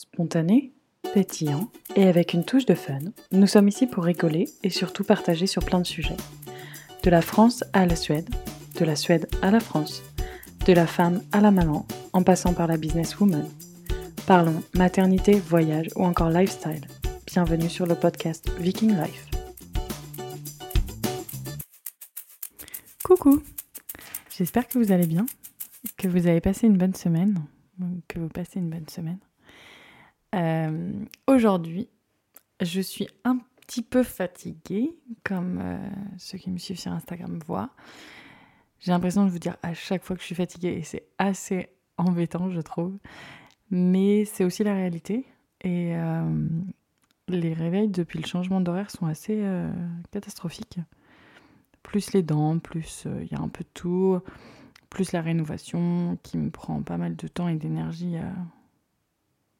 Spontané, pétillant et avec une touche de fun, nous sommes ici pour rigoler et surtout partager sur plein de sujets. De la France à la Suède, de la Suède à la France, de la femme à la maman, en passant par la businesswoman. Parlons maternité, voyage ou encore lifestyle. Bienvenue sur le podcast Viking Life. Coucou J'espère que vous allez bien, que vous avez passé une bonne semaine, que vous passez une bonne semaine. Euh, Aujourd'hui, je suis un petit peu fatiguée, comme euh, ceux qui me suivent sur Instagram voient. J'ai l'impression de vous dire à chaque fois que je suis fatiguée et c'est assez embêtant, je trouve. Mais c'est aussi la réalité. Et euh, les réveils depuis le changement d'horaire sont assez catastrophiques. Plus les dents, plus il y a un peu de tout, plus la rénovation qui me prend pas mal de temps et d'énergie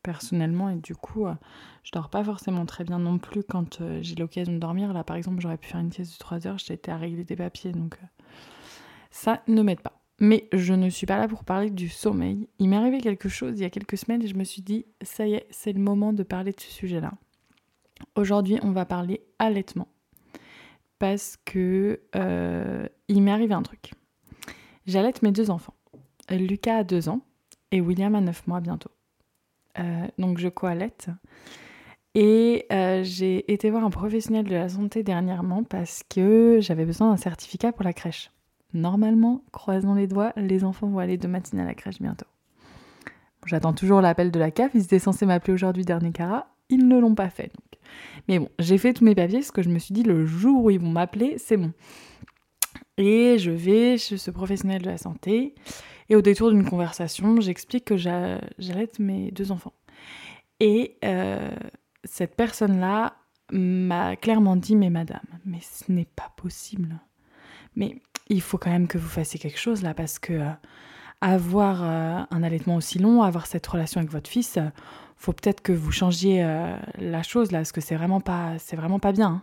personnellement. Et du coup, euh, je dors pas forcément très bien non plus quand euh, j'ai l'occasion de dormir. Là, par exemple, j'aurais pu faire une sieste de 3 heures, j'étais à régler des papiers, donc euh, ça ne m'aide pas. Mais je ne suis pas là pour parler du sommeil. Il m'est arrivé quelque chose il y a quelques semaines et je me suis dit, ça y est, c'est le moment de parler de ce sujet-là. Aujourd'hui, on va parler allaitement. Parce que il m'est arrivé un truc. J'allaite mes deux enfants. Lucas a 2 ans et William a 9 mois bientôt. Euh, donc je co-allaite. Et euh, j'ai été voir un professionnel de la santé dernièrement parce que j'avais besoin d'un certificat pour la crèche. Normalement, croisons les doigts, les enfants vont aller de matinée à la crèche bientôt. J'attends toujours l'appel de la CAF, ils étaient censés m'appeler aujourd'hui dernier cara, ils ne l'ont pas fait. Mais bon, j'ai fait tous mes papiers parce que je me suis dit le jour où ils vont m'appeler, c'est bon. Et je vais chez ce professionnel de la santé et au détour d'une conversation, j'explique que j'a- j'allaite mes deux enfants. Et euh, cette personne-là m'a clairement dit, mais madame, mais ce n'est pas possible. Mais il faut quand même que vous fassiez quelque chose là, parce que euh, avoir euh, un allaitement aussi long, avoir cette relation avec votre fils, faut peut-être que vous changiez la chose là, parce que c'est vraiment pas, c'est vraiment pas bien. hein.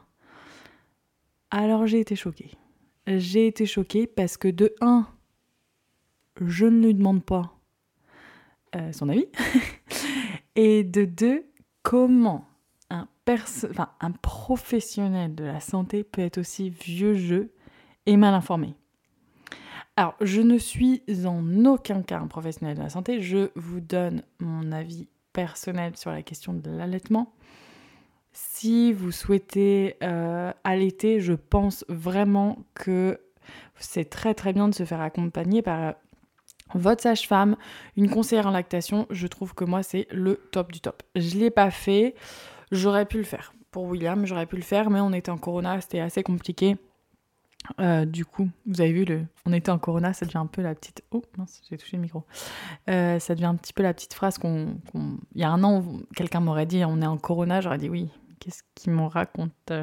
Alors j'ai été choquée. J'ai été choquée parce que de un, je ne lui demande pas euh, son avis, et de deux, comment un, professionnel de la santé peut être aussi vieux jeu et mal informé. Alors, je ne suis en aucun cas un professionnel de la santé, je vous donne mon avis personnel sur la question de l'allaitement. Si vous souhaitez euh, allaiter, je pense vraiment que c'est très très bien de se faire accompagner par votre sage-femme, une conseillère en lactation. Je trouve que moi, c'est le top du top. Je l'ai pas fait, j'aurais pu le faire. Pour William, j'aurais pu le faire, mais on était en corona, c'était assez compliqué. Euh, du coup, vous avez vu, le... on était en corona, ça devient un peu la petite. Oh mince, j'ai touché le micro. Euh, ça devient un petit peu la petite phrase qu'on. Il y a un an, quelqu'un m'aurait dit on est en corona, j'aurais dit oui, qu'est-ce qu'il m'en raconte?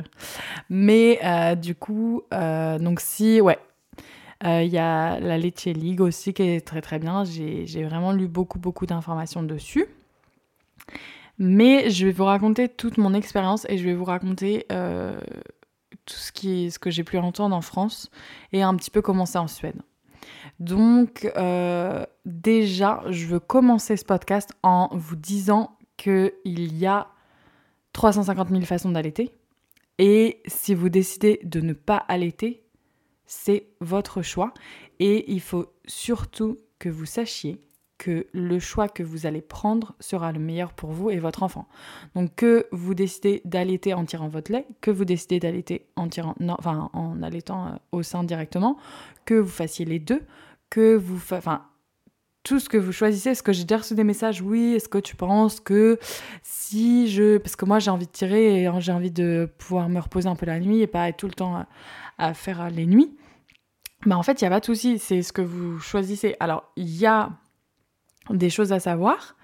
Mais euh, du coup, donc si, ouais. Euh, Il y a la Leche League aussi qui est très très bien. J'ai vraiment lu beaucoup beaucoup d'informations dessus. Mais je vais vous raconter toute mon expérience et je vais vous raconter euh, tout ce, qui, ce que j'ai pu entendre en France et un petit peu comment c'est en Suède. Donc euh, déjà, je veux commencer ce podcast en vous disant qu'il y a 350 000 façons d'allaiter. Et si vous décidez de ne pas allaiter, c'est votre choix. Et il faut surtout que vous sachiez que le choix que vous allez prendre sera le meilleur pour vous et votre enfant. Donc que vous décidez d'allaiter en tirant votre lait, que vous décidez d'allaiter en tirant, enfin en allaitant euh, au sein directement, que vous fassiez les deux, que vous, fa- enfin tout ce que vous choisissez. Est-ce que j'ai déjà reçu des messages? Oui. Est-ce que tu penses que si je, parce que moi j'ai envie de tirer et j'ai envie de pouvoir me reposer un peu la nuit et pas être tout le temps à, faire les nuits. Mais en fait, il n'y a pas de souci, c'est ce que vous choisissez. Alors, il y a des choses à savoir,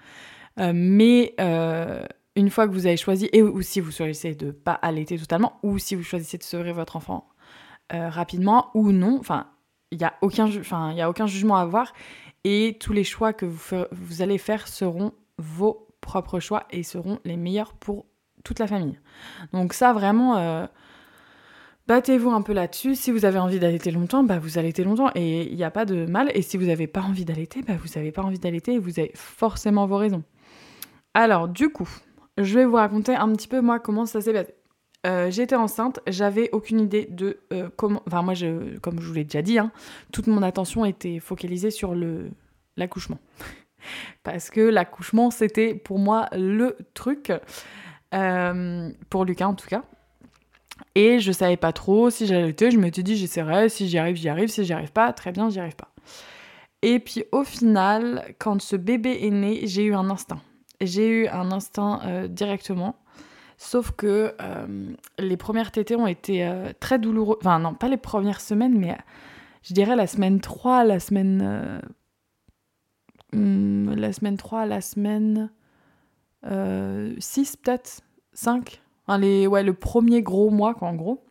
euh, mais euh, une fois que vous avez choisi, et ou si vous choisissez de pas allaiter totalement, ou si vous choisissez de sevrer votre enfant euh, rapidement ou non, enfin, il n'y a, aucun y a aucun jugement à avoir, et tous les choix que vous, vous allez faire seront vos propres choix et seront les meilleurs pour toute la famille. Donc ça, vraiment, battez-vous un peu là-dessus. Si vous avez envie d'allaiter longtemps, bah vous allaitez longtemps et il n'y a pas de mal. Et si vous n'avez pas envie d'allaiter, bah vous n'avez pas envie d'allaiter et vous avez forcément vos raisons. Alors, du coup, je vais vous raconter un petit peu moi comment ça s'est passé. Euh, j'étais enceinte, j'avais aucune idée de euh, comment. Enfin, moi, je, comme je vous l'ai déjà dit, hein, toute mon attention était focalisée sur le l'accouchement. Parce que l'accouchement, c'était pour moi le truc, euh, pour Lucas en tout cas. Et je savais pas trop si j'allais Je m'étais dit, j'essaierai. Si j'y arrive, j'y arrive. Si j'y arrive pas, très bien, j'y arrive pas. Et puis au final, quand ce bébé est né, j'ai eu un instinct. J'ai eu un instinct directement. Sauf que euh, les premières tétées ont été euh, très douloureuses. Enfin, non, pas les premières semaines, mais euh, je dirais la semaine 3, la semaine. Hmm, la semaine 3, la semaine 6, peut-être 5. Ouais, le premier gros mois, quoi, en gros.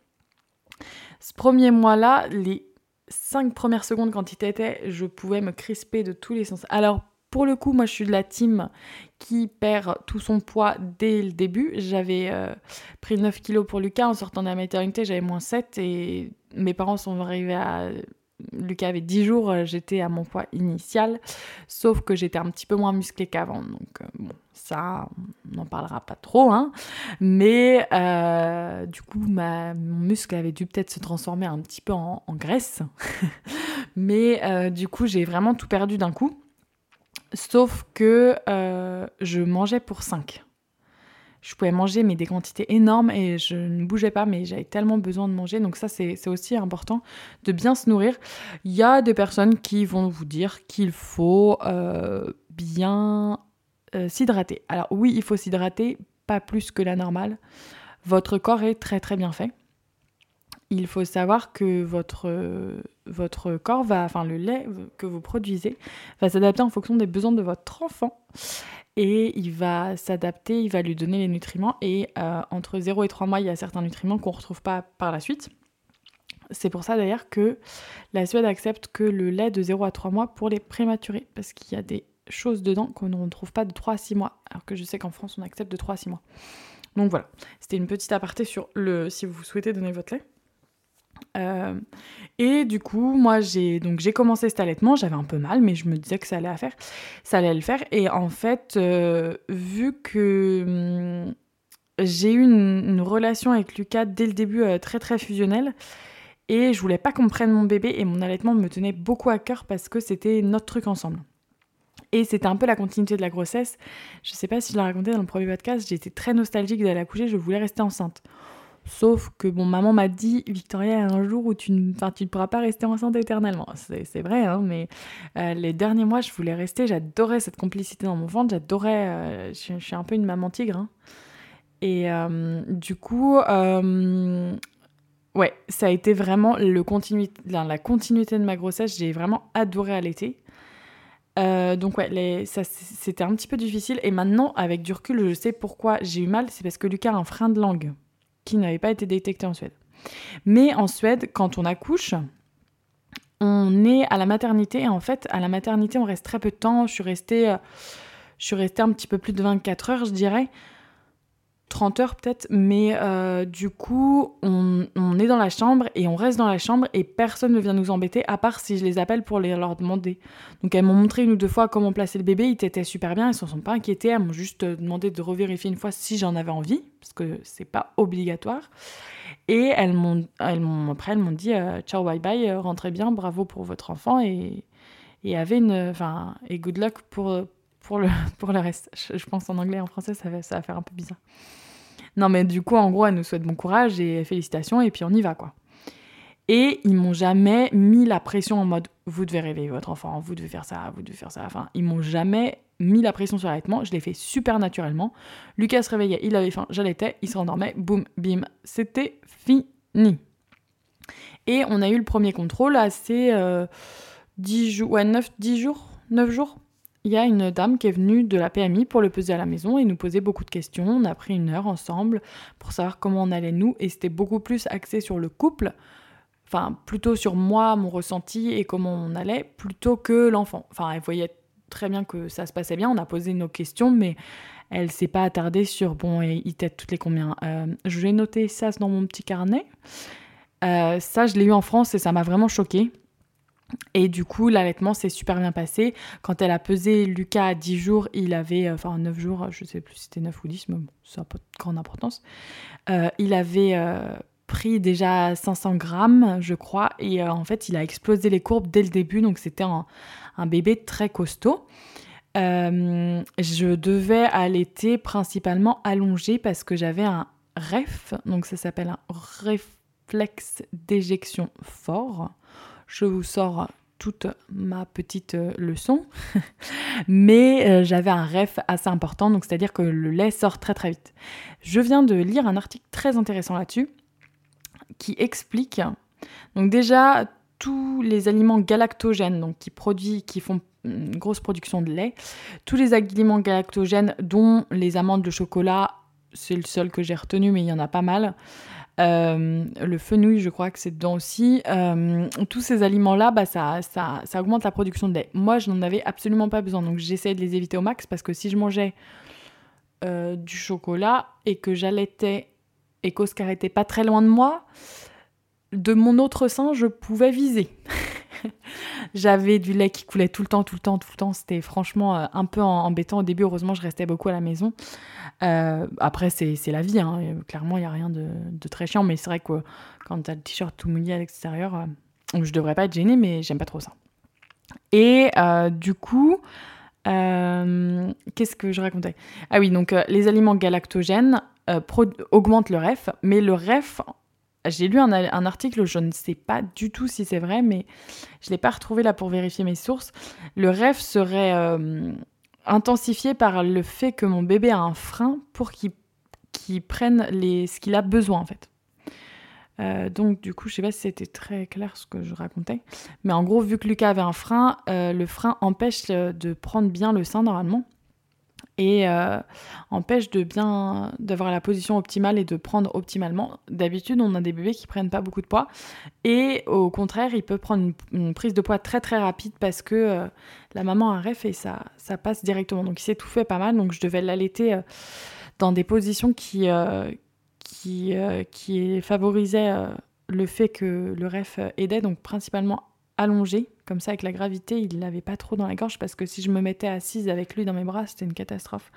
Ce premier mois-là, les 5 premières secondes quand il t'était, je pouvais me crisper de tous les sens. Alors, pour le coup, moi, je suis de la team qui perd tout son poids dès le début. J'avais euh, pris 9 kilos pour Lucas. En sortant de la maternité, j'avais moins 7 et mes parents sont arrivés à... Lucas avait 10 jours, euh, j'étais à mon poids initial, sauf que j'étais un petit peu moins musclée qu'avant. Donc, euh, bon, ça, on n'en parlera pas trop, hein. Mais du coup, mon muscle avait dû peut-être se transformer un petit peu en, graisse. Mais du coup, j'ai vraiment tout perdu d'un coup. Sauf que euh, je mangeais pour 5. Je pouvais manger mais des quantités énormes et je ne bougeais pas mais j'avais tellement besoin de manger. Donc ça c'est aussi important de bien se nourrir. Il y a des personnes qui vont vous dire qu'il faut euh, bien euh, s'hydrater. Alors oui il faut s'hydrater, pas plus que la normale. Votre corps est très très bien fait il faut savoir que votre, votre corps va, enfin le lait que vous produisez, va s'adapter en fonction des besoins de votre enfant. Et il va s'adapter, il va lui donner les nutriments. Et euh, entre 0 et 3 mois, il y a certains nutriments qu'on ne retrouve pas par la suite. C'est pour ça d'ailleurs que la Suède accepte que le lait de 0 à 3 mois pour les prématurés, parce qu'il y a des choses dedans qu'on ne retrouve pas de 3 à 6 mois, alors que je sais qu'en France on accepte de 3 à 6 mois. Donc voilà, c'était une petite aparté sur le si vous souhaitez donner votre lait. Euh, et du coup, moi, j'ai donc j'ai commencé cet allaitement. J'avais un peu mal, mais je me disais que ça allait faire, ça allait le faire. Et en fait, euh, vu que hum, j'ai eu une, relation avec Lucas dès le début euh, très très fusionnelle, et je voulais pas qu'on prenne mon bébé, et mon allaitement me tenait beaucoup à cœur parce que c'était notre truc ensemble. Et c'était un peu la continuité de la grossesse. Je sais pas si je l'ai raconté dans le premier podcast, j'étais très nostalgique d'aller accoucher, je voulais rester enceinte. Sauf que bon, maman m'a dit, Victoria, un jour où tu ne, tu pourras pas rester enceinte éternellement. C'est vrai, hein, mais euh, les derniers mois, je voulais rester. J'adorais cette complicité dans mon ventre. J'adorais. Euh, je, suis un peu une maman tigre. Hein. Et euh, du coup, ouais, ça a été vraiment le la continuité de ma grossesse. J'ai vraiment adoré allaiter. donc ouais, c'était un petit peu difficile. Et maintenant, avec du recul, je sais pourquoi j'ai eu mal. C'est parce que Lucas a un frein de langue qui n'avait pas été détecté en Suède. Mais en Suède, quand on accouche, on est à la maternité et en fait, à la maternité, on reste très peu de temps. Je suis restée, euh, je suis restée un petit peu plus de 24 heures, je dirais. 30 heures peut-être, mais euh, du coup, on, est dans la chambre et on reste dans la chambre et personne ne vient nous embêter à part si je les appelle pour les, leur demander. Donc elles m'ont montré une ou deux fois comment placer le bébé, ils étaient super bien, ils ne se sont pas inquiétés, elles m'ont juste demandé de revérifier une fois si j'en avais envie, parce que c'est pas obligatoire. Et elles m'ont, elles après elles m'ont dit euh, ciao bye bye, euh, rentrez bien, bravo pour votre enfant et, et et good luck pour pour le, pour le reste. Je, pense en anglais et en français, ça va, ça va faire un peu bizarre. Non, mais du coup, en gros, elle nous souhaite bon courage et félicitations, et puis on y va, quoi. Et ils m'ont jamais mis la pression en mode vous devez réveiller votre enfant, vous devez faire ça, vous devez faire ça. Enfin, ils m'ont jamais mis la pression sur l'allaitement. Je l'ai fait super naturellement. Lucas se réveillait, il avait faim, j'allaitais, il se rendormait, boum, bim, c'était fini. Et on a eu le premier contrôle assez 10 euh, jours, ouais, 9, 10 jours, 9 jours il y a une dame qui est venue de la PMI pour le peser à la maison et nous posait beaucoup de questions. On a pris une heure ensemble pour savoir comment on allait nous et c'était beaucoup plus axé sur le couple, enfin plutôt sur moi, mon ressenti et comment on allait, plutôt que l'enfant. Enfin, elle voyait très bien que ça se passait bien, on a posé nos questions, mais elle s'est pas attardée sur bon, et il t'aide toutes les combien. Euh, je vais noter ça dans mon petit carnet. Euh, ça, je l'ai eu en France et ça m'a vraiment choqué Et du coup, l'allaitement s'est super bien passé. Quand elle a pesé Lucas à 10 jours, il avait, euh, enfin 9 jours, je sais plus si c'était 9 ou 10, mais bon, ça n'a pas de grande importance. Euh, il avait euh, pris déjà 500 grammes, je crois, et en fait, il a explosé les courbes dès le début, donc c'était un, un, bébé très costaud. je devais allaiter principalement allongé parce que j'avais un REF, donc ça s'appelle un réflexe d'éjection fort je vous sors toute ma petite euh, leçon, mais euh, j'avais un ref assez important, donc c'est-à-dire que le lait sort très très vite. Je viens de lire un article très intéressant là-dessus qui explique, donc déjà tous les aliments galactogènes, donc qui produisent, qui font une grosse production de lait, tous les aliments galactogènes, dont les amandes de chocolat, c'est le seul que j'ai retenu, mais il y en a pas mal. Euh, le fenouil, je crois que c'est dedans aussi. Euh, tous ces aliments-là, bah, ça, ça, ça, augmente la production de lait. Moi, je n'en avais absolument pas besoin, donc j'essayais de les éviter au max parce que si je mangeais euh, du chocolat et que j'allaitais et qu'Oscar était pas très loin de moi, de mon autre sein, je pouvais viser. J'avais du lait qui coulait tout le temps, tout le temps, tout le temps. C'était franchement un peu embêtant au début. Heureusement, je restais beaucoup à la maison. Euh, après, c'est la vie. Hein. Clairement, il n'y a rien de, très chiant. Mais c'est vrai que quand tu as le t-shirt tout mouillé à l'extérieur, euh, je devrais pas être gênée, mais j'aime pas trop ça. Et euh, du coup, qu'est-ce que je racontais? Ah oui, donc les aliments galactogènes augmentent le REF, mais le REF, j'ai lu un, article, je ne sais pas du tout si c'est vrai, mais je ne l'ai pas retrouvé là pour vérifier mes sources. Le REF serait intensifié par le fait que mon bébé a un frein pour qu'il prenne les, ce qu'il a besoin en fait. Euh, donc du coup, je sais pas si c'était très clair ce que je racontais, mais en gros, vu que Lucas avait un frein, euh, le frein empêche euh, de prendre bien le sein normalement et euh, empêche de bien d'avoir la position optimale et de prendre optimalement. D'habitude, on a des bébés qui prennent pas beaucoup de poids et au contraire, il peut prendre une, prise de poids très très rapide parce que euh, la maman a un ref et ça, ça passe directement. Donc il s'étouffait pas mal, donc je devais l'allaiter euh, dans des positions qui, qui, qui favorisaient le fait que le ref aidait, donc principalement allongé, comme ça avec la gravité, il l'avait pas trop dans la gorge parce que si je me mettais assise avec lui dans mes bras, c'était une catastrophe.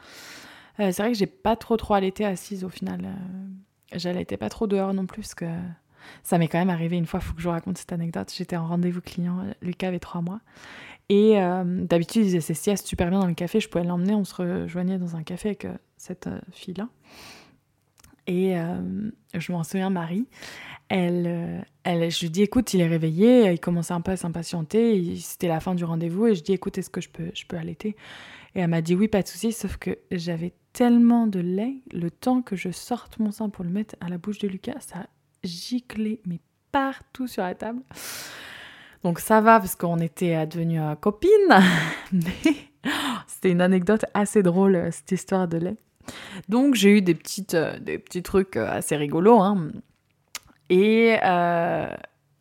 Euh, c'est vrai que j'ai pas trop trop allaité assise au final. Euh, J'allaitais pas trop dehors non plus parce que ça m'est quand même arrivé une fois, faut que je vous raconte cette anecdote. J'étais en rendez-vous client, Lucas avait trois mois. Et euh, d'habitude, il faisait ses siestes super bien dans le café, je pouvais l'emmener, on se rejoignait dans un café avec cette fille-là. Et je m'en souviens, Marie, elle, euh, elle, je lui dis écoute, il est réveillé, il commençait un peu à s'impatienter, c'était la fin du rendez-vous et je dis écoute, est-ce que je peux, je peux allaiter? Et elle m'a dit oui, pas de souci, sauf que j'avais tellement de lait, le temps que je sorte mon sein pour le mettre à la bouche de Lucas, ça giclé mais partout sur la table. Donc ça va parce qu'on était devenus euh, copines, mais c'était une anecdote assez drôle euh, cette histoire de lait. Donc j'ai eu des, petites, des petits trucs assez rigolos. Hein. Et, euh,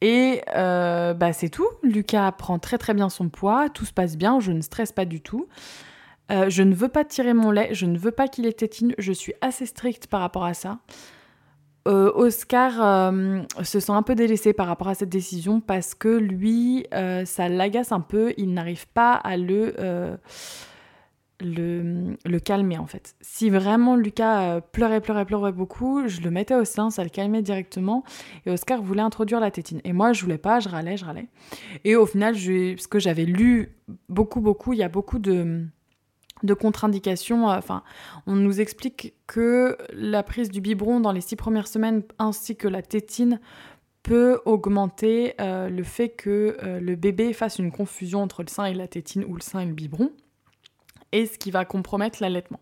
euh, bah, c'est tout. Lucas prend très très bien son poids, tout se passe bien, je ne stresse pas du tout. Euh, je ne veux pas tirer mon lait, je ne veux pas qu'il ait tétine, je suis assez stricte par rapport à ça. Oscar se sent un peu délaissé par rapport à cette décision parce que lui, ça l'agace un peu, il n'arrive pas à le le, calmer en fait. Si vraiment Lucas euh, pleurait, pleurait, pleurait beaucoup, je le mettais au sein, ça le calmait directement. Et Oscar voulait introduire la tétine. Et moi, je voulais pas, je râlais, je râlais. Et au final, je, parce que j'avais lu beaucoup, beaucoup, il y a beaucoup de, de contre-indications. Euh, enfin, on nous explique que la prise du biberon dans les six premières semaines ainsi que la tétine peut augmenter euh, le fait que le bébé fasse une confusion entre le sein et la tétine ou le sein et le biberon et ce qui va compromettre l'allaitement.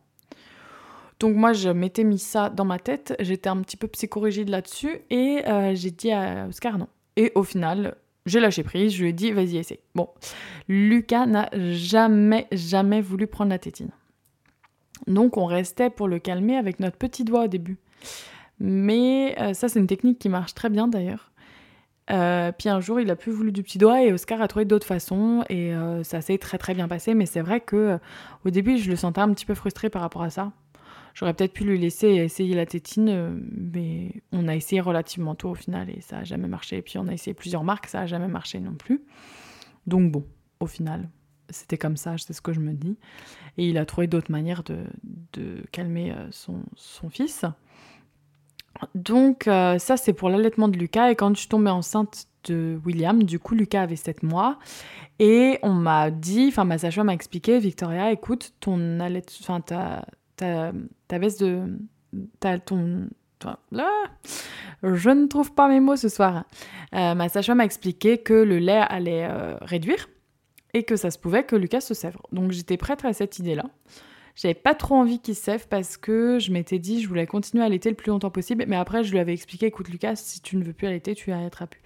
Donc moi, je m'étais mis ça dans ma tête, j'étais un petit peu psychorigide là-dessus, et euh, j'ai dit à Oscar non. Et au final, j'ai lâché prise, je lui ai dit vas-y, essaie. Bon, Lucas n'a jamais, jamais voulu prendre la tétine. Donc on restait pour le calmer avec notre petit doigt au début. Mais euh, ça, c'est une technique qui marche très bien d'ailleurs. Euh, puis un jour, il a plus voulu du petit doigt et Oscar a trouvé d'autres façons et euh, ça s'est très très bien passé. Mais c'est vrai que euh, au début, je le sentais un petit peu frustré par rapport à ça. J'aurais peut-être pu lui laisser essayer la tétine, mais on a essayé relativement tôt au final et ça a jamais marché. Et puis on a essayé plusieurs marques, ça a jamais marché non plus. Donc bon, au final, c'était comme ça, c'est ce que je me dis. Et il a trouvé d'autres manières de, de calmer euh, son, fils. Donc euh, ça, c'est pour l'allaitement de Lucas. Et quand je suis tombée enceinte de William, du coup, Lucas avait 7 mois. Et on m'a dit, enfin ma sage-femme m'a expliqué, Victoria, écoute, ton allaitement, enfin ta, ta, ta baisse de... Ta, ton, je ne trouve pas mes mots ce soir. Euh, ma sage-femme m'a expliqué que le lait allait réduire et que ça se pouvait que Lucas se sèvre. Donc j'étais prête à cette idée-là. J'avais pas trop envie qu'il sève parce que je m'étais dit je voulais continuer à allaiter le plus longtemps possible. Mais après, je lui avais expliqué écoute, Lucas, si tu ne veux plus allaiter, tu allaiteras plus.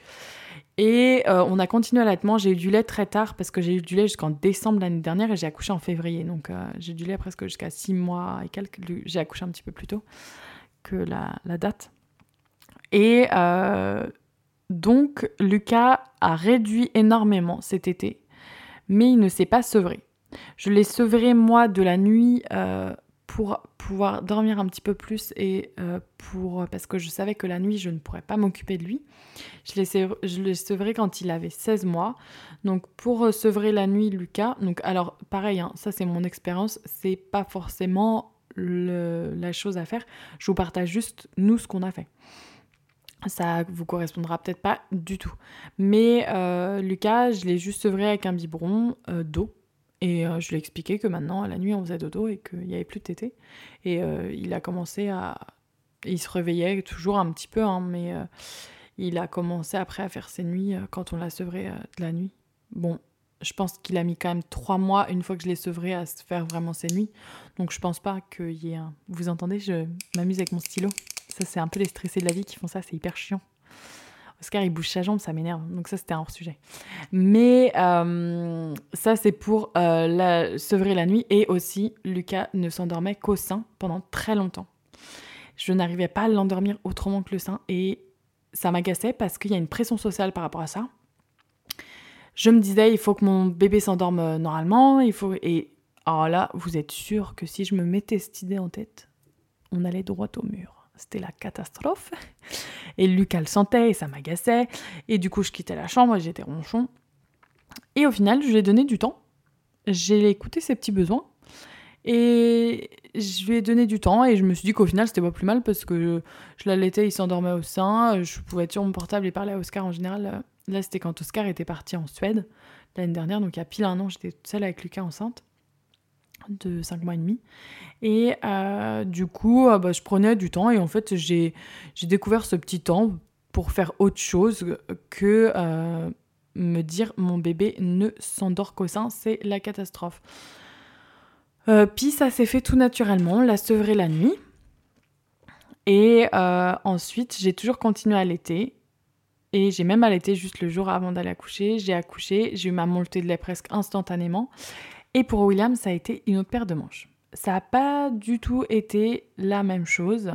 Et euh, on a continué l'allaitement. J'ai eu du lait très tard parce que j'ai eu du lait jusqu'en décembre l'année dernière et j'ai accouché en février. Donc euh, j'ai du lait presque jusqu'à 6 mois et quelques. J'ai accouché un petit peu plus tôt que la, la date. Et euh, donc Lucas a réduit énormément cet été mais il ne s'est pas sevré. Je l'ai sevré moi de la nuit euh, pour pouvoir dormir un petit peu plus et euh, pour parce que je savais que la nuit je ne pourrais pas m'occuper de lui. Je l'ai sevré, quand il avait 16 mois. Donc pour sevrer la nuit Lucas, alors pareil, hein, ça c'est mon expérience, c'est pas forcément la chose à faire. Je vous partage juste nous ce qu'on a fait ça vous correspondra peut-être pas du tout. Mais euh, Lucas, je l'ai juste sevré avec un biberon euh, d'eau. Et euh, je lui ai expliqué que maintenant, à la nuit, on faisait dodo et qu'il n'y avait plus de tété. Et il a commencé à. Il se réveillait toujours un petit peu, hein, mais il a commencé après à faire ses nuits quand on l'a sevré de la nuit. Bon, je pense qu'il a mis quand même trois mois, une fois que je l'ai sevré, à se faire vraiment ses nuits. Donc je pense pas qu'il y ait un. Vous entendez, je m'amuse avec mon stylo. Ça, c'est un peu les stressés de la vie qui font ça, c'est hyper chiant. Oscar, il bouge sa jambe, ça m'énerve. Donc ça, c'était un hors-sujet. Mais euh, ça, c'est pour euh, la, sevrer la nuit. Et aussi, Lucas ne s'endormait qu'au sein pendant très longtemps. Je n'arrivais pas à l'endormir autrement que le sein. Et ça m'agaçait parce qu'il y a une pression sociale par rapport à ça. Je me disais, il faut que mon bébé s'endorme euh, normalement. Il faut... Et alors là, vous êtes sûr que si je me mettais cette idée en tête, on allait droit au mur c'était la catastrophe. Et Lucas le sentait et ça m'agaçait. Et du coup, je quittais la chambre et j'étais ronchon. Et au final, je lui ai donné du temps. J'ai écouté ses petits besoins. Et je lui ai donné du temps et je me suis dit qu'au final, c'était pas plus mal parce que je l'allaitais, il s'endormait au sein. Je pouvais être sur mon portable et parler à Oscar en général. Là, c'était quand Oscar était parti en Suède l'année dernière. Donc, il y a pile un an, j'étais toute seule avec Lucas enceinte de 5 mois et demi. Et euh, du coup, euh, bah, je prenais du temps et en fait, j'ai découvert ce petit temps pour faire autre chose que euh, me dire mon bébé ne s'endort qu'au sein, c'est la catastrophe. puis ça s'est fait tout naturellement, la sevré la nuit. Et ensuite, j'ai toujours continué à allaiter. Et j'ai même allaité juste le jour avant d'aller accoucher. J'ai accouché, j'ai eu ma montée de lait presque instantanément. Et pour William, ça a été une autre paire de manches. Ça n'a pas du tout été la même chose.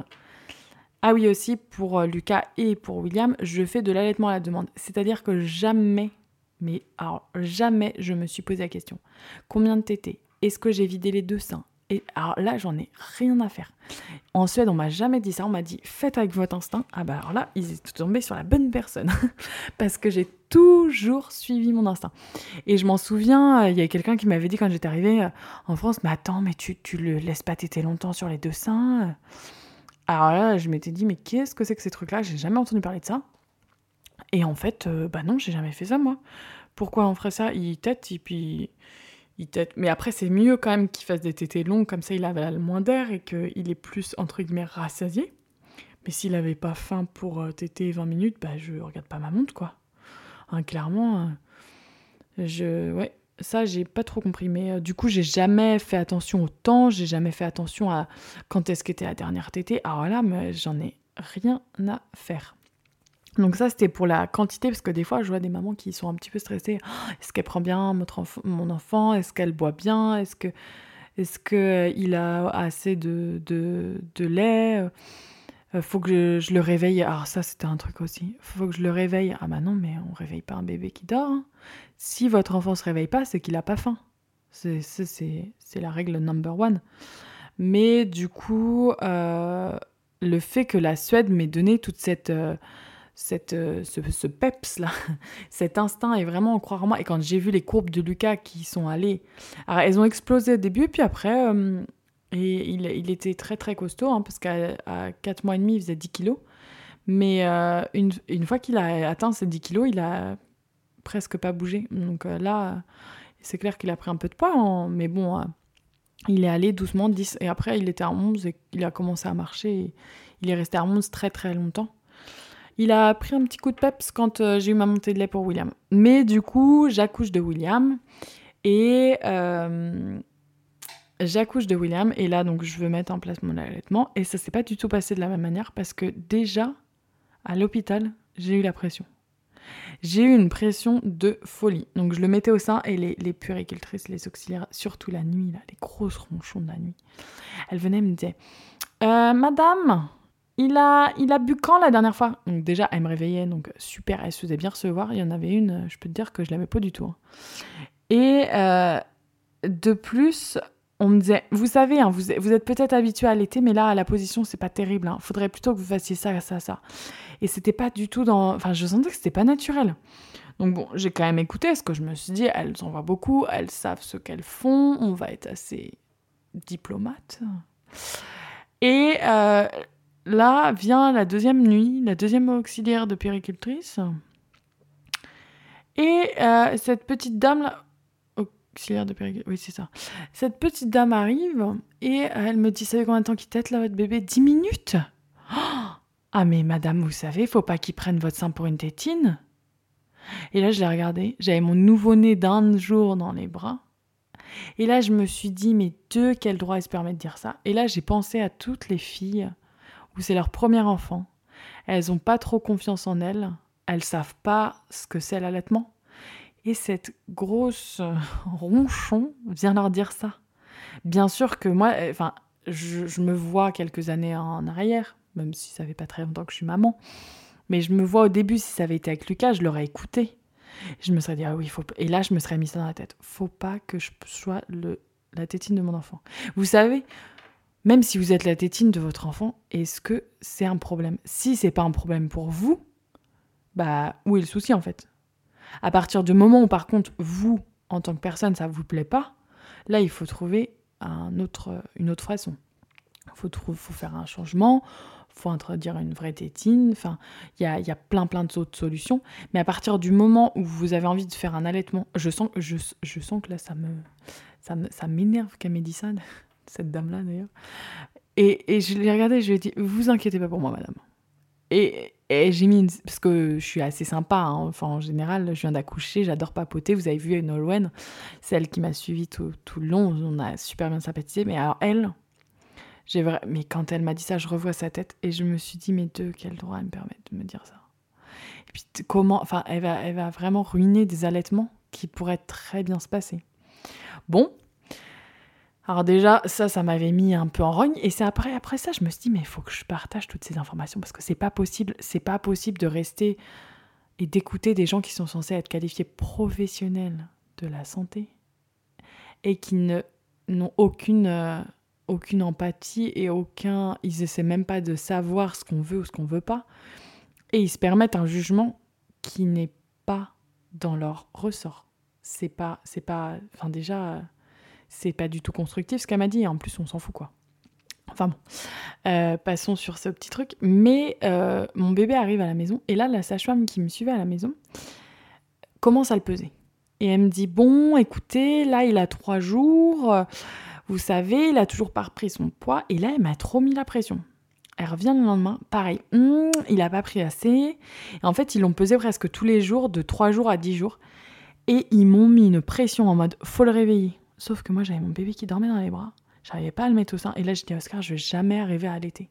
Ah oui, aussi pour euh, Lucas et pour William, je fais de l'allaitement à la demande. C'est-à-dire que jamais, mais alors jamais je me suis posé la question. Combien de tétés? Est-ce que j'ai vidé les deux seins? Et alors là, j'en ai rien à faire. En Suède, on m'a jamais dit ça. On m'a dit faites avec votre instinct. Ah bah alors là, ils étaient tombés sur la bonne personne. Parce que j'ai toujours suivi mon instinct. Et je m'en souviens, il y a quelqu'un qui m'avait dit quand j'étais arrivée euh, en France Mais attends, mais tu, tu le laisses pas téter longtemps sur les deux seins Alors là, je m'étais dit Mais qu'est-ce que c'est que ces trucs-là? J'ai jamais entendu parler de ça. Et en fait, euh, bah non, j'ai jamais fait ça moi. Pourquoi on ferait ça? Il tête et puis mais après, c'est mieux quand même qu'il fasse des tétés longs, comme ça il avale moins d'air et qu'il est plus, entre guillemets, rassasié. Mais s'il avait pas faim pour euh, téter 20 minutes, bah je regarde pas ma montre, quoi. Hein, clairement, euh, je... Ouais, ça, j'ai pas trop compris. Mais euh, du coup, j'ai jamais fait attention au temps, j'ai jamais fait attention à quand est-ce qu'était la dernière tétée. Alors là, j'en ai rien à faire. Donc ça, c'était pour la quantité, parce que des fois, je vois des mamans qui sont un petit peu stressées. Oh, est-ce qu'elle prend bien mon enfant? Est-ce qu'elle boit bien? Est-ce que est-ce qu'il a assez de, de, de lait? Euh, Faut que je, le réveille. Alors ça, c'était un truc aussi. Faut que je le réveille. Ah bah non, mais on réveille pas un bébé qui dort. Hein. Si votre enfant se réveille pas, c'est qu'il a pas faim. C'est, c'est, la règle number one. Mais du coup, euh, le fait que la Suède m'ait donné toute cette... Euh, euh, ce, peps là, cet instinct est vraiment en croire moi. Et quand j'ai vu les courbes de Lucas qui sont allées, elles ont explosé au début, puis après, euh, et il, était très très costaud, hein, parce qu'à 4 mois et demi, il faisait 10 kilos. Mais euh, une, une, fois qu'il a atteint ces 10 kilos, il a presque pas bougé. Donc là, c'est clair qu'il a pris un peu de poids, hein, mais bon, il est allé doucement 10. Et après, il était à 11 et il a commencé à marcher. il est resté à 11 très très longtemps. Il a pris un petit coup de peps quand euh, j'ai eu ma montée de lait pour William. Mais du coup, j'accouche de William. Et euh, j'accouche de William. Et là, donc, je veux mettre en place mon allaitement. Et ça s'est pas du tout passé de la même manière parce que déjà, à l'hôpital, j'ai eu la pression. J'ai eu une pression de folie. Donc je le mettais au sein et les, les puéricultrices, les auxiliaires, surtout la nuit, là, les grosses ronchons de la nuit, elles venaient me dire euh, Madame, il a, il a bu quand la dernière fois? Donc déjà, elle me réveillait, donc super, elle se faisait bien recevoir. Il y en avait une, je peux te dire que je l'aimais pas du tout. Hein. Et euh, de plus, on me disait, vous savez, hein, vous, êtes peut-être habitué à l'été, mais là, la position, c'est pas terrible. Hein. faudrait plutôt que vous fassiez ça, ça, ça. Et c'était pas du tout dans... Enfin, je sentais que c'était pas naturel. Donc bon, j'ai quand même écouté, parce que je me suis dit, elles en voient beaucoup, elles savent ce qu'elles font, on va être assez diplomate. Et euh, là vient la deuxième nuit, la deuxième auxiliaire de péricultrice. Et euh, cette petite dame là, auxiliaire de péricultrice, oui c'est ça. Cette petite dame arrive et elle me dit, savez combien de temps qu'il tête là votre bébé? 10 minutes? Ah mais madame, vous savez, faut pas qu'il prenne votre sein pour une tétine. Et là je l'ai regardé, j'avais mon nouveau-né d'un jour dans les bras. Et là, je me suis dit, mais de quel droit elle se permet de dire ça? Et là, j'ai pensé à toutes les filles où c'est leur premier enfant. Elles n'ont pas trop confiance en elles. Elles savent pas ce que c'est l'allaitement. Et cette grosse ronchon vient leur dire ça. Bien sûr que moi, euh, enfin, je, me vois quelques années en arrière, même si ça fait pas très longtemps que je suis maman. Mais je me vois au début, si ça avait été avec Lucas, je l'aurais écouté. Je me serais dit, ah oui, faut... Et là, je me serais mis ça dans la tête. Faut pas que je sois le... la tétine de mon enfant. Vous savez, même si vous êtes la tétine de votre enfant, est-ce que c'est un problème? Si c'est pas un problème pour vous, bah où est le souci en fait? À partir du moment où par contre vous, en tant que personne, ça vous plaît pas, là il faut trouver un autre, une autre façon. Il faut, faut faire un changement, faut introduire une vraie tétine, enfin, il y a, y a, plein plein d'autres solutions. Mais à partir du moment où vous avez envie de faire un allaitement, je sens, je, je sens que là ça me ça m'énerve qu'elle m'ait dit ça cette dame-là d'ailleurs. Et, et, je l'ai regardée, je lui ai dit, vous inquiétez pas pour moi, madame. Et, et j'ai mis une... Parce que je suis assez sympa, hein. enfin en général, je viens d'accoucher, j'adore papoter. Vous avez vu Nolwenn, celle qui m'a suivi tout, tout, le long, on a super bien sympathisé. Mais alors elle, j'ai vrai... mais quand elle m'a dit ça, je revois sa tête et je me suis dit, mais de quel droit elle me permet de me dire ça? Et puis comment, enfin, elle va, elle va vraiment ruiner des allaitements qui pourraient très bien se passer. Bon, alors déjà, ça, ça m'avait mis un peu en rogne. Et c'est après, après ça, je me suis dit, mais il faut que je partage toutes ces informations parce que c'est pas possible, c'est pas possible de rester et d'écouter des gens qui sont censés être qualifiés professionnels de la santé et qui ne n'ont aucune euh, aucune empathie et aucun, ils essaient même pas de savoir ce qu'on veut ou ce qu'on veut pas et ils se permettent un jugement qui n'est pas dans leur ressort. C'est pas, c'est pas, enfin déjà c'est pas du tout constructif ce qu'elle m'a dit, en plus on s'en fout quoi. Enfin bon, euh, passons sur ce petit truc. Mais euh, mon bébé arrive à la maison, et là la sage-femme qui me suivait à la maison commence à le peser. Et elle me dit, bon, écoutez, là il a trois jours, vous savez, il a toujours pas repris son poids, et là elle m'a trop mis la pression. Elle revient le lendemain, pareil, hum, il a pas pris assez. Et en fait, ils l'ont pesé presque tous les jours, de trois jours à dix jours. Et ils m'ont mis une pression en mode, faut le réveiller, Sauf que moi, j'avais mon bébé qui dormait dans les bras. J'arrivais pas à le mettre au sein. Et là, j'ai dit Oscar, je vais jamais arriver à allaiter.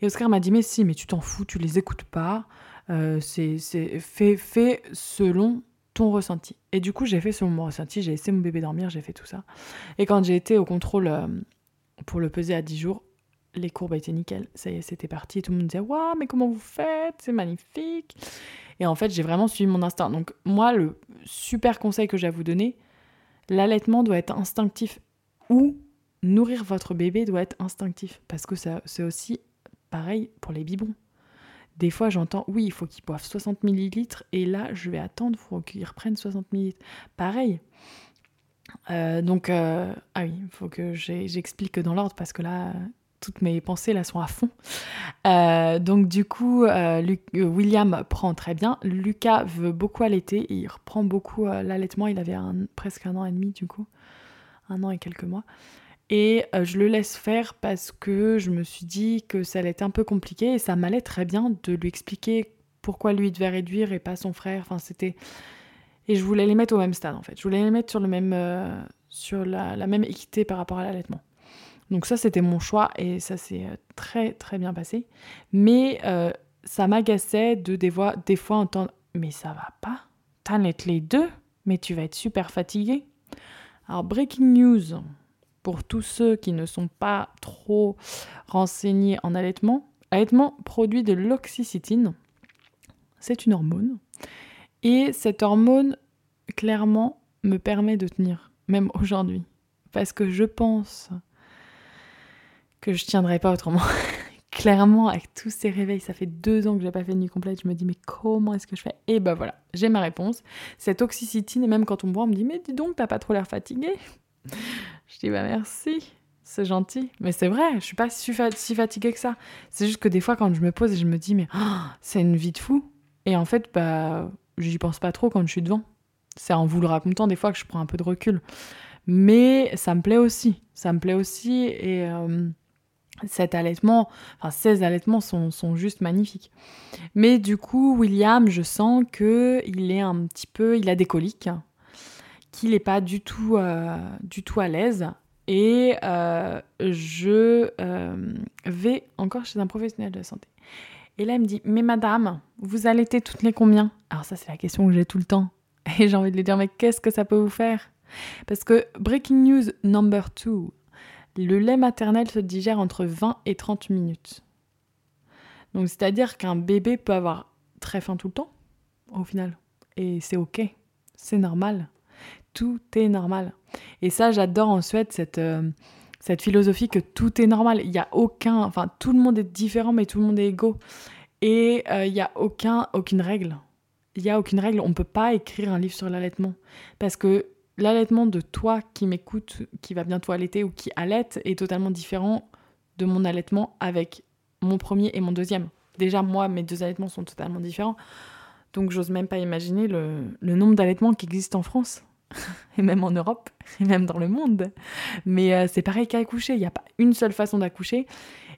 Et Oscar m'a dit, mais si, mais tu t'en fous, tu les écoutes pas. Euh, c'est, fait, fait selon ton ressenti. Et du coup, j'ai fait selon mon ressenti. J'ai laissé mon bébé dormir, j'ai fait tout ça. Et quand j'ai été au contrôle euh, pour le peser à 10 jours, les courbes étaient nickel. Ça y est, c'était parti. Tout le monde disait, waouh, mais comment vous faites? C'est magnifique. Et en fait, j'ai vraiment suivi mon instinct. Donc, moi, le super conseil que j'ai à vous donner, l'allaitement doit être instinctif ou nourrir votre bébé doit être instinctif parce que c'est aussi pareil pour les biberons. Des fois, j'entends, oui, il faut qu'ils boivent 60 millilitres, et là, je vais attendre, il faut qu'ils reprennent 60 millilitres. Pareil. Euh, donc, euh, ah oui, il faut que j'explique dans l'ordre, parce que là, toutes mes pensées là sont à fond. Euh, donc du coup, William prend très bien. Lucas veut beaucoup allaiter, il reprend beaucoup l'allaitement. Il avait presque un an et demi du coup, un an et quelques mois. Et euh, je le laisse faire parce que je me suis dit que ça allait être un peu compliqué et ça m'allait très bien de lui expliquer pourquoi lui devait réduire et pas son frère. Enfin. Et je voulais les mettre au même stade en fait. Je voulais les mettre sur, le même, euh, sur la, même équité par rapport à l'allaitement. Donc, ça, c'était mon choix et ça s'est euh, très très bien passé. Mais ça m'agaçait de des fois, des fois entendre Mais ça va pas T'allaites les deux Mais tu vas être super fatigué. Alors, breaking news pour tous ceux qui ne sont pas trop renseignés en allaitement, allaitement produit de l'oxycytine. C'est une hormone. Et cette hormone, clairement, me permet de tenir, même aujourd'hui. Parce que je pense que je tiendrai pas autrement. clairement, avec tous ces réveils, ça fait deux ans que j'ai pas fait de nuit complète, je me dis mais comment est-ce que je fais? Et ben voilà, j'ai ma réponse. Cette oxycytine, et même quand on me voit, on me dit mais dis donc, t'as pas trop l'air fatigué je dis bah merci, c'est gentil. Mais c'est vrai, je suis pas si, fatiguée que ça. C'est juste que des fois, quand je me pose et je me dis, mais oh, c'est une vie de fou. Et en fait, bah, j'y pense pas trop quand je suis devant. C'est en vous le racontant des fois que je prends un peu de recul. Mais ça me plaît aussi. Ça me plaît aussi. Et euh, cet allaitement, enfin, ces allaitements sont, sont, juste magnifiques. Mais du coup, William, je sens que il est un petit peu. Il a des coliques qu'il n'est pas du tout, euh, du tout à l'aise. Et euh, je euh, vais encore chez un professionnel de la santé. Et là, il me dit Mais madame, vous allaitez toutes les combien? Alors, ça, c'est la question que j'ai tout le temps. Et j'ai envie de lui dire Mais qu'est-ce que ça peut vous faire? Parce que, breaking news number two, le lait maternel se digère entre 20 et 30 minutes. Donc, c'est-à-dire qu'un bébé peut avoir très faim tout le temps, au final. Et c'est OK. C'est normal tout est normal. Et ça, j'adore en Suède cette, euh, philosophie que tout est normal. Il n'y a aucun, enfin, tout le monde est différent, mais tout le monde est égaux. Et euh, il n'y a aucun, aucune règle. Il n'y a aucune règle. On ne peut pas écrire un livre sur l'allaitement. Parce que l'allaitement de toi qui m'écoute, qui va bientôt allaiter ou qui allaite, est totalement différent de mon allaitement avec mon premier et mon deuxième. Déjà, moi, mes deux allaitements sont totalement différents. Donc, j'ose même pas imaginer le, nombre d'allaitements qui existent en France. et même en Europe, et même dans le monde. Mais euh, c'est pareil qu'à accoucher, il n'y a pas une seule façon d'accoucher.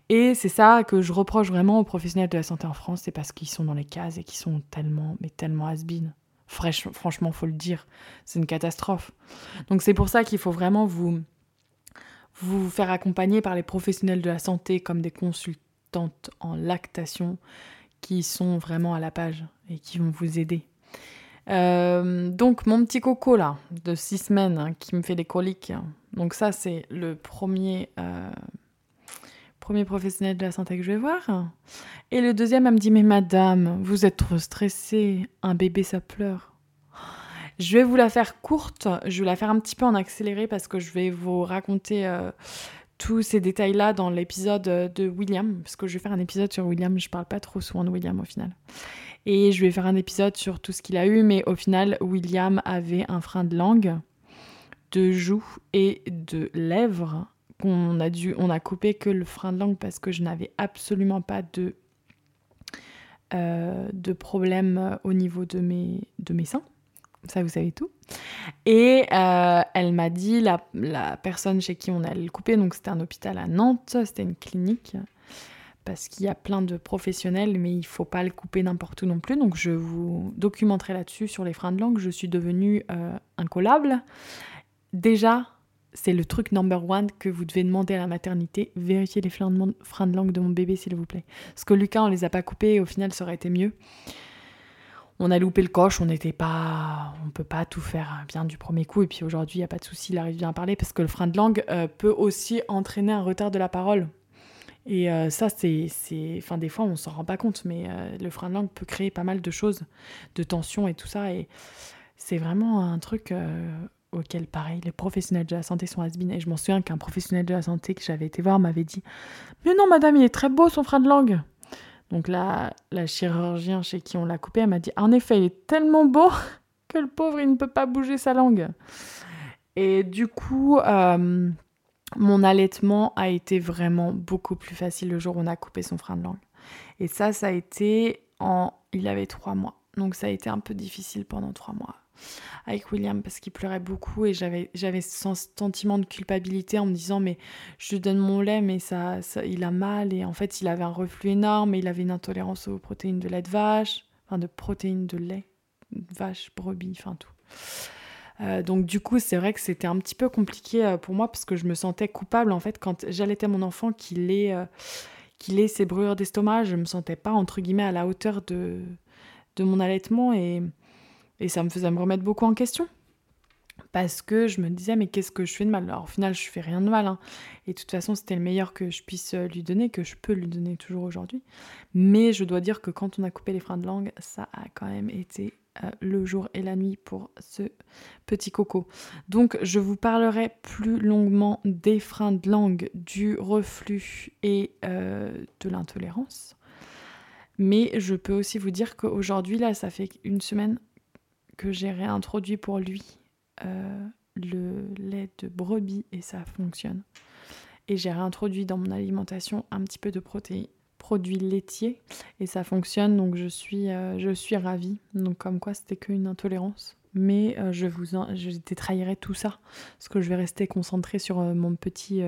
Et c'est ça que je reproche vraiment aux professionnels de la santé en France, c'est parce qu'ils sont dans les cases et qu'ils sont tellement, mais tellement has. Franchement, faut le dire, c'est une catastrophe. Donc c'est pour ça qu'il faut vraiment vous, faire accompagner par les professionnels de la santé comme des consultantes en lactation qui sont vraiment à la page et qui vont vous aider. Euh, donc mon petit coco là, de 6 semaines, hein, qui me fait des coliques. Donc ça c'est le premier, euh, premier professionnel de la santé que je vais voir. Et le deuxième, elle me dit, mais madame, vous êtes trop stressée, un bébé ça pleure. Je vais vous la faire courte, je vais la faire un petit peu en accéléré parce que je vais vous raconter euh, tous ces détails-là dans l'épisode de William, parce que je vais faire un épisode sur William, je parle pas trop souvent de William au final. Et je vais faire un épisode sur tout ce qu'il a eu, mais au final, William avait un frein de langue, de joue et de lèvres qu'on a dû, on a coupé que le frein de langue parce que je n'avais absolument pas de, euh, de problème au niveau de mes, de mes seins. Ça, vous savez tout. Et euh, elle m'a dit, la, la, personne chez qui on allait le couper, donc c'était un hôpital à Nantes, c'était une clinique, parce qu'il y a plein de professionnels, mais il faut pas le couper n'importe où non plus. Donc je vous documenterai là-dessus sur les freins de langue. Je suis devenue euh, incollable. Déjà, c'est le truc number one que vous devez demander à la maternité. Vérifiez les freins de langue de mon bébé, s'il vous plaît. Parce que Lucas, on les a pas coupés au final, ça aurait été mieux. On a loupé le coche, on n'était pas, on peut pas tout faire bien du premier coup. Et puis aujourd'hui, il n'y a pas de souci, il arrive bien à parler parce que le frein de langue euh, peut aussi entraîner un retard de la parole. Et euh, ça, c'est, Enfin, des fois, on s'en rend pas compte, mais euh, le frein de langue peut créer pas mal de choses, de tensions et tout ça. Et c'est vraiment un truc auquel, pareil, les professionnels de la santé sont has Et je m'en souviens qu'un professionnel de la santé que j'avais été voir m'avait dit Mais non, madame, il est très beau son frein de langue. Donc la, la chirurgien chez qui on l'a coupé, elle m'a dit En effet, il est tellement beau que le pauvre, il ne peut pas bouger sa langue. Et du coup, euh, mon allaitement a été vraiment beaucoup plus facile le jour où on a coupé son frein de langue. Et ça, ça a été en. Il avait trois mois. Donc ça a été un peu difficile pendant trois mois avec William parce qu'il pleurait beaucoup et j'avais j'avais ce sentiment de culpabilité en me disant mais je lui donne mon lait mais ça, il a mal et en fait il avait un reflux énorme et il avait une intolérance aux protéines de lait de vache enfin de protéines de lait vache brebis enfin tout. Euh, donc du coup c'est vrai que c'était un petit peu compliqué euh, pour moi parce que je me sentais coupable en fait quand j'allaitais mon enfant qu'il ait euh, ait ses brûlures d'estomac je me sentais pas entre guillemets à la hauteur de de mon allaitement et et ça me faisait me remettre beaucoup en question. Parce que je me disais, mais qu'est-ce que je fais de mal? Alors au final, je fais rien de mal. Hein. Et de toute façon, c'était le meilleur que je puisse euh, lui donner, que je peux lui donner toujours aujourd'hui. Mais je dois dire que quand on a coupé les freins de langue, ça a quand même été euh, le jour et la nuit pour ce petit coco. Donc je vous parlerai plus longuement des freins de langue, du reflux et euh, de l'intolérance. Mais je peux aussi vous dire qu'aujourd'hui, là, ça fait une semaine que j'ai réintroduit pour lui euh, le lait de brebis et ça fonctionne. Et j'ai réintroduit dans mon alimentation un petit peu de produits laitiers et ça fonctionne donc je suis, euh, je suis ravie. Donc comme quoi c'était qu'une intolérance. Mais euh, je vous je détraillerai tout ça parce que je vais rester concentrée sur mon petit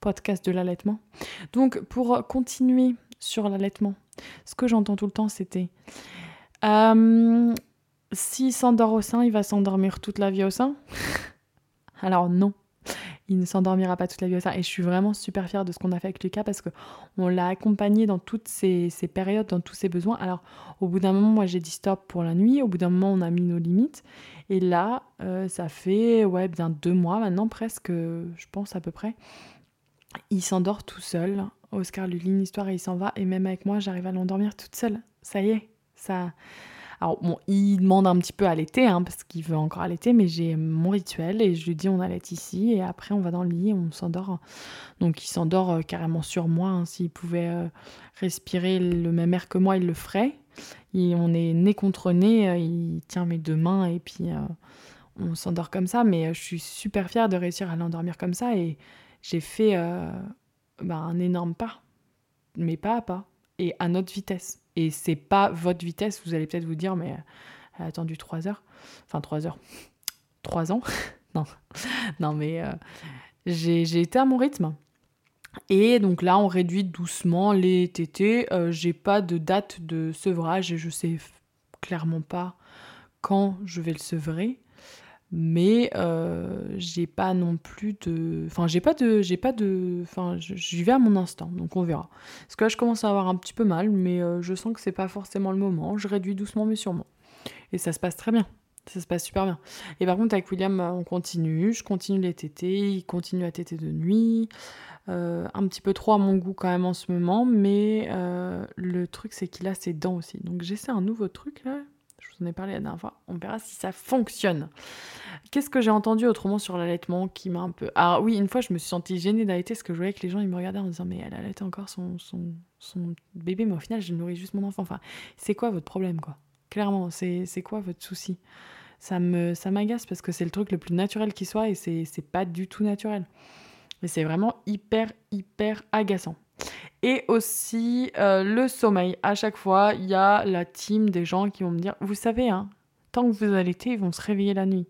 podcast de l'allaitement. Donc pour continuer sur l'allaitement, ce que j'entends tout le temps c'était s'il s'endort au sein, il va s'endormir toute la vie au sein? Alors non, il ne s'endormira pas toute la vie au sein. Et je suis vraiment super fière de ce qu'on a fait avec Lucas parce qu'on l'a accompagné dans toutes ces, périodes, dans tous ses besoins. Alors au bout d'un moment, moi j'ai dit stop pour la nuit. Au bout d'un moment, on a mis nos limites. Et là, euh, ça fait deux mois maintenant presque, je pense à peu près. Il s'endort tout seul. Oscar lui lit une histoire et il s'en va. Et même avec moi, j'arrive à l'endormir toute seule. Ça y est, ça alors bon, il demande un petit peu à l'été, hein, parce qu'il veut encore allaiter, mais j'ai mon rituel et je lui dis on allait ici et après on va dans le lit et on s'endort. Donc il s'endort euh, carrément sur moi. Hein. S'il pouvait euh, respirer le même air que moi, il le ferait. on est nez contre nez, euh, il tient mes deux mains et puis on s'endort comme ça. Mais je suis super fière de réussir à l'endormir comme ça et j'ai fait bah, un énorme pas, mais pas à pas et à notre vitesse. Et c'est pas votre vitesse, vous allez peut-être vous dire, mais a attendu 3 heures. Enfin, 3 heures. 3 ans Non. Non, mais euh, j'ai été à mon rythme. Et donc là, on réduit doucement les tétés. Euh, j'ai pas de date de sevrage et je sais clairement pas quand je vais le sevrer mais euh, j'ai pas non plus de enfin j'ai pas de j'ai pas de enfin j'y vais à mon instant donc on verra. Parce que là je commence à avoir un petit peu mal mais euh, je sens que c'est pas forcément le moment. Je réduis doucement mais sûrement. Et ça se passe très bien. Ça se passe super bien. Et par contre avec William on continue. Je continue les tétés. Il continue à téter de nuit. Euh, un petit peu trop à mon goût quand même en ce moment. Mais le truc c'est qu'il a ses dents aussi. Donc j'essaie un nouveau truc là je vous en parlé la dernière fois. On verra si ça fonctionne. Qu'est-ce que j'ai entendu autrement sur l'allaitement qui m'a un peu. Ah oui, une fois, je me suis sentie gênée d'allaiter parce que je voyais que les gens ils me regardaient en disant Mais elle allait encore son, son, son bébé, mais au final, je nourris juste mon enfant. Enfin, c'est quoi votre problème, quoi? Clairement, c'est quoi votre souci? Ça me ça m'agace parce que c'est le truc le plus naturel qui soit et c'est pas du tout naturel. Et c'est vraiment hyper, hyper agaçant. Et aussi euh, le sommeil. À chaque fois, il y a la team des gens qui vont me dire, vous savez, hein, tant que vous allaitez, ils vont se réveiller la nuit.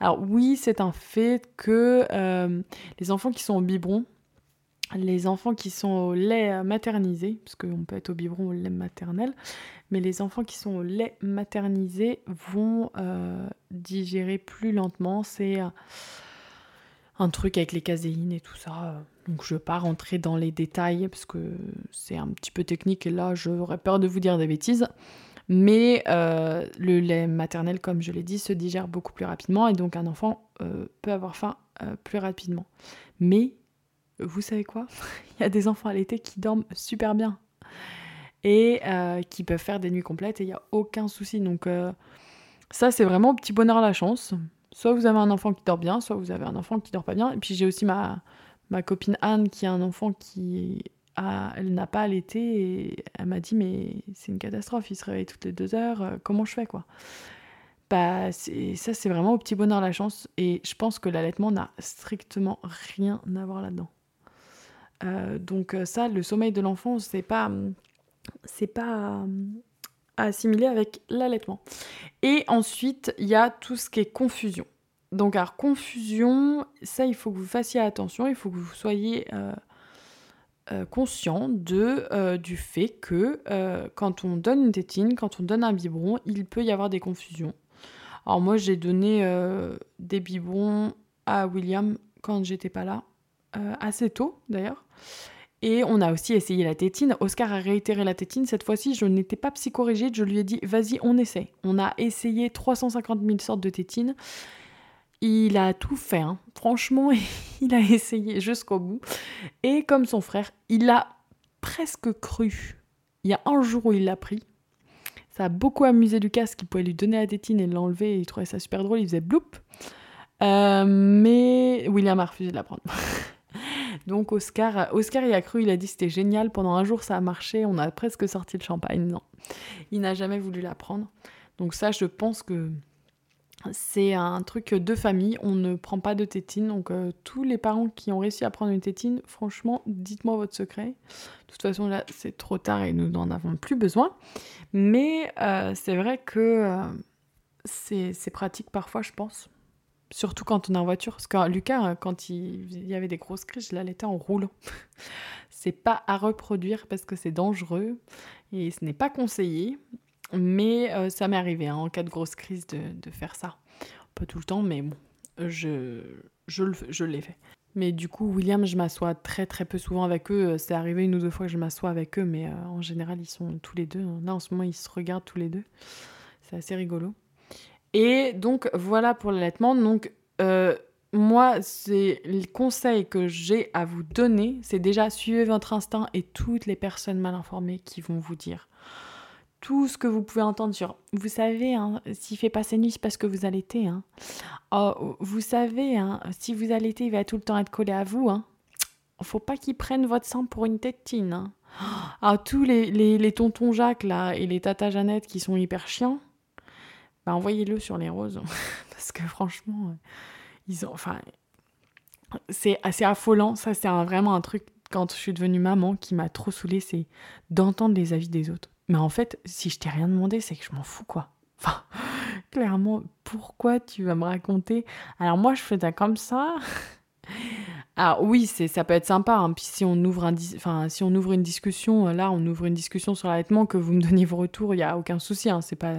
Alors oui, c'est un fait que euh, les enfants qui sont au biberon, les enfants qui sont au lait maternisé, parce qu'on peut être au biberon au lait maternel, mais les enfants qui sont au lait maternisé vont euh, digérer plus lentement. C'est un truc avec les caséines et tout ça. Donc je ne vais pas rentrer dans les détails parce que c'est un petit peu technique et là j'aurais peur de vous dire des bêtises. Mais euh, le lait maternel, comme je l'ai dit, se digère beaucoup plus rapidement et donc un enfant euh, peut avoir faim euh, plus rapidement. Mais vous savez quoi? Il y a des enfants à l'été qui dorment super bien et qui peuvent faire des nuits complètes et il n'y a aucun souci. Donc ça c'est vraiment petit bonheur à la chance. Soit vous avez un enfant qui dort bien, soit vous avez un enfant qui dort pas bien. Et puis j'ai aussi ma, ma copine Anne qui a un enfant qui elle n'a pas allaité elle m'a dit mais c'est une catastrophe, il se réveille toutes les deux heures, euh, comment je fais quoi? Bah, ça c'est vraiment au petit bonheur la chance et je pense que l'allaitement n'a strictement rien à voir là-dedans. Euh, donc euh, ça, le sommeil de l'enfant, c'est pas, c'est pas à assimiler avec l'allaitement. Et ensuite, il y a tout ce qui est confusion. Donc alors confusion, ça il faut que vous fassiez attention, il faut que vous soyez euh, conscient de, euh, du fait que euh, quand on donne une tétine, quand on donne un biberon, il peut y avoir des confusions. Alors moi j'ai donné des biberons à William quand j'étais pas là, assez tôt d'ailleurs. Et on a aussi essayé la tétine. Oscar a réitéré la tétine. Cette fois-ci, je n'étais pas psychorigide. Je lui ai dit, vas-y, on essaie. On a essayé 350 000 sortes de tétines. Il a tout fait, hein. franchement, il a essayé jusqu'au bout. Et comme son frère, il a presque cru. Il y a un jour où il l'a pris. Ça a beaucoup amusé Lucas qui pouvait lui donner la tétine et l'enlever. Il trouvait ça super drôle, il faisait bloup. Euh, mais William a refusé de la prendre. Donc Oscar, Oscar y a cru, il a dit c'était génial. Pendant un jour ça a marché, on a presque sorti le champagne. Non, il n'a jamais voulu la prendre. Donc ça, je pense que c'est un truc de famille, on ne prend pas de tétine. Donc euh, tous les parents qui ont réussi à prendre une tétine, franchement, dites-moi votre secret. De toute façon, là, c'est trop tard et nous n'en avons plus besoin. Mais euh, c'est vrai que euh, c'est pratique parfois, je pense. Surtout quand on est en voiture. Parce que Lucas, quand il, y avait des grosses crises, je l'allaitais en roulant. c'est pas à reproduire parce que c'est dangereux et ce n'est pas conseillé. Mais euh, ça m'est arrivé hein, en cas de grosse crise de, faire ça. Pas tout le temps, mais bon, je, je, l'ai fait. Mais du coup, William, je m'assois très très peu souvent avec eux. C'est arrivé une ou deux fois que je m'assois avec eux, mais euh, en général, ils sont tous les deux. Hein. Là, en ce moment, ils se regardent tous les deux. C'est assez rigolo. Et donc, voilà pour l'allaitement. Donc, euh, moi, c'est le conseil que j'ai à vous donner, c'est déjà suivez votre instinct et toutes les personnes mal informées qui vont vous dire tout ce que vous pouvez entendre sur vous savez hein, s'il fait pas ses nuits c'est parce que vous allaitez hein. oh, vous savez hein, si vous allaitez il va tout le temps être collé à vous hein. faut pas qu'il prenne votre sang pour une tétine hein. ah, tous les, les, tontons Jacques là et les tatas Jeannette qui sont hyper chiants bah envoyez-le sur les roses parce que franchement euh, ils ont enfin c'est assez affolant ça c'est vraiment un truc quand je suis devenue maman qui m'a trop saoulée c'est d'entendre les avis des autres mais en fait, si je t'ai rien demandé, c'est que je m'en fous, quoi. Enfin, clairement, pourquoi tu vas me raconter? Alors moi, je fais ça comme ça. Alors oui, c'est ça peut être sympa. Hein. Puis si on ouvre un, enfin si on ouvre une discussion, euh, là, on ouvre une discussion sur l'allaitement, que vous me donniez vos retours, il y a aucun souci. Hein. C'est pas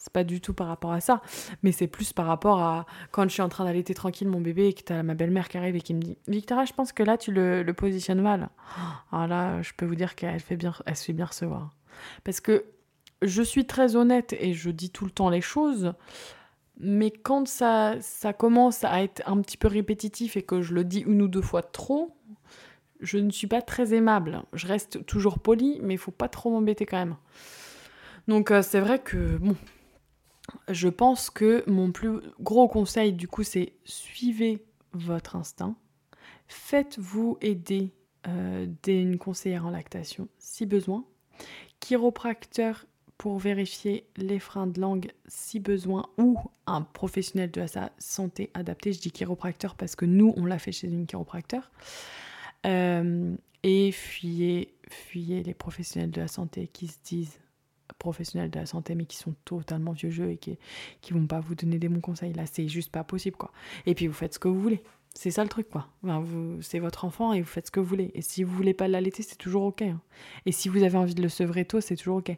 c'est pas du tout par rapport à ça, mais c'est plus par rapport à quand je suis en train d'allaiter tranquille mon bébé et que t'as ma belle-mère qui arrive et qui me dit Victoria, je pense que là tu le, positionnes mal. Alors là, je peux vous dire qu'elle fait bien, elle se fait bien recevoir. Parce que je suis très honnête et je dis tout le temps les choses, mais quand ça, ça commence à être un petit peu répétitif et que je le dis une ou deux fois trop, je ne suis pas très aimable. Je reste toujours poli, mais il faut pas trop m'embêter quand même. Donc euh, c'est vrai que, bon, je pense que mon plus gros conseil, du coup, c'est suivez votre instinct. Faites-vous aider euh, d'une conseillère en lactation si besoin chiropracteur pour vérifier les freins de langue si besoin ou un professionnel de sa santé adapté. Je dis chiropracteur parce que nous, on l'a fait chez une chiropracteur. Euh, et fuyez, fuyez les professionnels de la santé qui se disent professionnels de la santé mais qui sont totalement vieux jeux et qui, qui vont pas vous donner des bons conseils. Là, c'est juste pas possible quoi. Et puis vous faites ce que vous voulez. C'est ça le truc, quoi. c'est votre enfant et vous faites ce que vous voulez. Et si vous voulez pas l'allaiter, c'est toujours OK. Hein. Et si vous avez envie de le sevrer tôt, c'est toujours OK.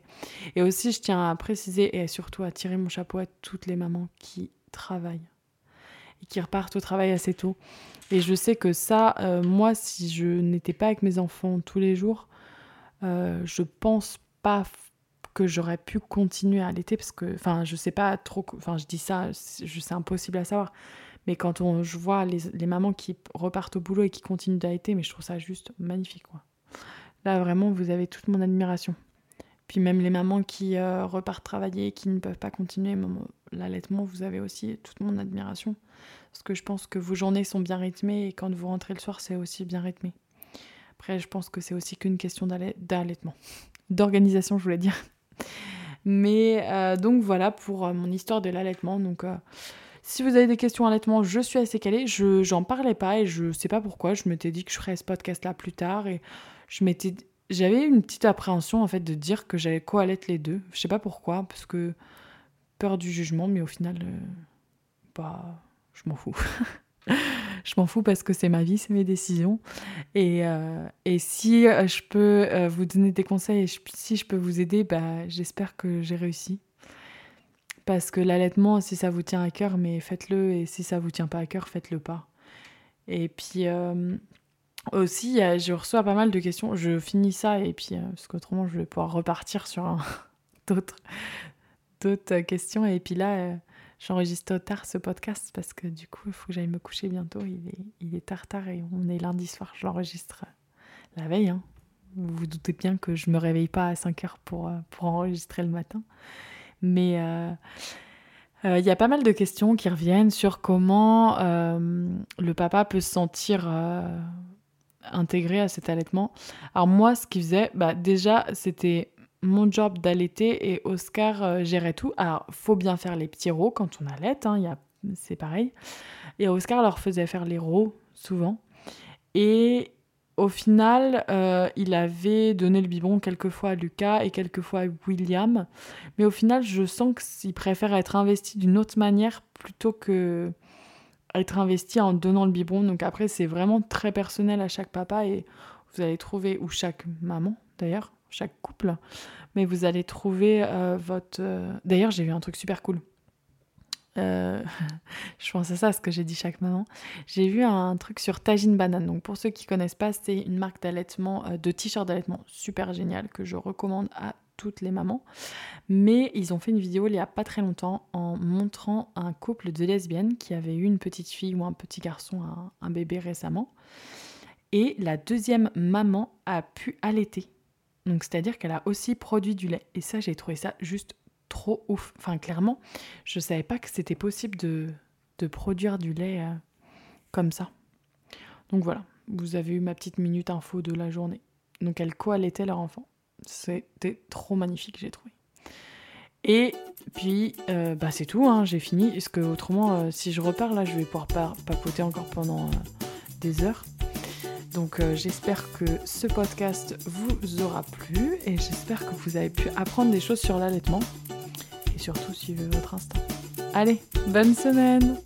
Et aussi, je tiens à préciser et surtout à tirer mon chapeau à toutes les mamans qui travaillent et qui repartent au travail assez tôt. Et je sais que ça, euh, moi, si je n'étais pas avec mes enfants tous les jours, euh, je pense pas que j'aurais pu continuer à allaiter parce que, enfin, je sais pas trop, enfin, je dis ça, c'est impossible à savoir mais quand on, je vois les, mamans qui repartent au boulot et qui continuent d'allaiter, mais je trouve ça juste magnifique. Quoi. Là, vraiment, vous avez toute mon admiration. Puis même les mamans qui euh, repartent travailler, qui ne peuvent pas continuer l'allaitement, vous avez aussi toute mon admiration. Parce que je pense que vos journées sont bien rythmées et quand vous rentrez le soir, c'est aussi bien rythmé. Après, je pense que c'est aussi qu'une question d'allaitement. D'organisation, je voulais dire. Mais euh, donc voilà pour euh, mon histoire de l'allaitement. Donc euh, si vous avez des questions allaitement, je suis assez calée. Je j'en parlais pas et je sais pas pourquoi. Je m'étais dit que je ferais ce podcast là plus tard et je m'étais j'avais une petite appréhension en fait de dire que j'allais co-allaiter les deux. Je sais pas pourquoi parce que peur du jugement, mais au final, bah je m'en fous. je m'en fous parce que c'est ma vie, c'est mes décisions. Et, euh, et si euh, je peux euh, vous donner des conseils et si je peux vous aider, bah, j'espère que j'ai réussi. Parce que l'allaitement, si ça vous tient à cœur, mais faites-le. Et si ça vous tient pas à cœur, faites-le pas. Et puis aussi, je reçois pas mal de questions. Je finis ça et puis, parce qu'autrement, je vais pouvoir repartir sur d'autres questions. Et puis là, J'enregistre tard ce podcast parce que du coup, il faut que j'aille me coucher bientôt. Il est, il est tard tard et on est lundi soir. Je l'enregistre la veille. Hein. Vous vous doutez bien que je me réveille pas à 5 heures pour, euh, pour enregistrer le matin. Mais euh, euh, il y a pas mal de questions qui reviennent sur comment le papa peut se sentir intégré à cet allaitement. Alors moi, ce qu'il faisait, bah, déjà, c'était mon job d'allaiter et Oscar euh, gérait tout. Alors, faut bien faire les petits rots quand on allait, hein, c'est pareil. Et Oscar leur faisait faire les rots souvent. Et au final, euh, il avait donné le biberon quelquefois à Lucas et quelquefois à William. Mais au final, je sens qu'il préfère être investi d'une autre manière plutôt que être investi en donnant le biberon. Donc après, c'est vraiment très personnel à chaque papa et vous allez trouver, ou chaque maman d'ailleurs, chaque couple, mais vous allez trouver euh, votre... Euh, d'ailleurs, j'ai vu un truc super cool. Euh, je pense à ça, ce que j'ai dit chaque maman. J'ai vu un truc sur Tajine Banane. Donc pour ceux qui connaissent pas, c'est une marque d'allaitement, de t-shirt d'allaitement super génial que je recommande à toutes les mamans. Mais ils ont fait une vidéo il y a pas très longtemps en montrant un couple de lesbiennes qui avait eu une petite fille ou un petit garçon, un bébé récemment. Et la deuxième maman a pu allaiter donc c'est-à-dire qu'elle a aussi produit du lait. Et ça, j'ai trouvé ça juste trop ouf. Enfin, clairement, je ne savais pas que c'était possible de, produire du lait euh, comme ça. Donc voilà, vous avez eu ma petite minute info de la journée. Donc elle co-allaitait leur enfant. C'était trop magnifique, j'ai trouvé. Et puis, euh, bah c'est tout, hein, j'ai fini. Parce que autrement, euh, si je repars là, je vais pouvoir papoter encore pendant des heures. Donc j'espère que ce podcast vous aura plu et j'espère que vous avez pu apprendre des choses sur l'allaitement surtout suivre votre instinct. Allez, bonne semaine